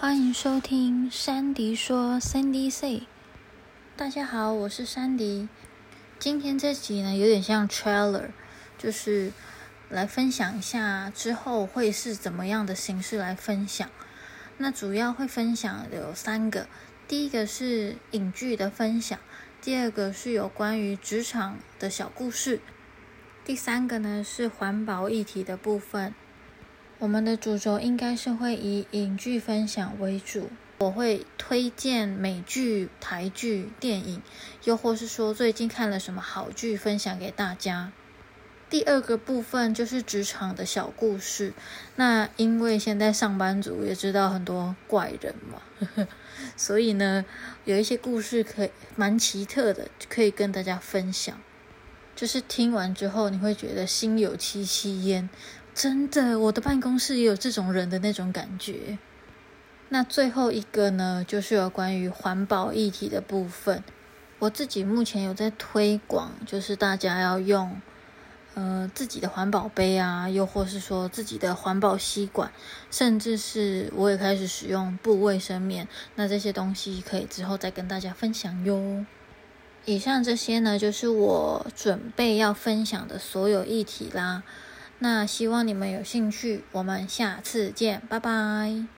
欢迎收听珊迪说 （Sandy Say）。大家好，我是珊迪。今天这集呢，有点像 trailer，就是来分享一下之后会是怎么样的形式来分享。那主要会分享的有三个，第一个是影剧的分享，第二个是有关于职场的小故事，第三个呢是环保议题的部分。我们的主轴应该是会以影剧分享为主，我会推荐美剧、台剧、电影，又或是说最近看了什么好剧分享给大家。第二个部分就是职场的小故事，那因为现在上班族也知道很多怪人嘛，呵呵，所以呢，有一些故事可以蛮奇特的，可以跟大家分享。就是听完之后，你会觉得心有戚戚焉。真的，我的办公室也有这种人的那种感觉。那最后一个呢，就是有关于环保议题的部分。我自己目前有在推广，就是大家要用呃自己的环保杯啊，又或是说自己的环保吸管，甚至是我也开始使用布卫生棉。那这些东西可以之后再跟大家分享哟。以上这些呢，就是我准备要分享的所有议题啦。那希望你们有兴趣，我们下次见，拜拜。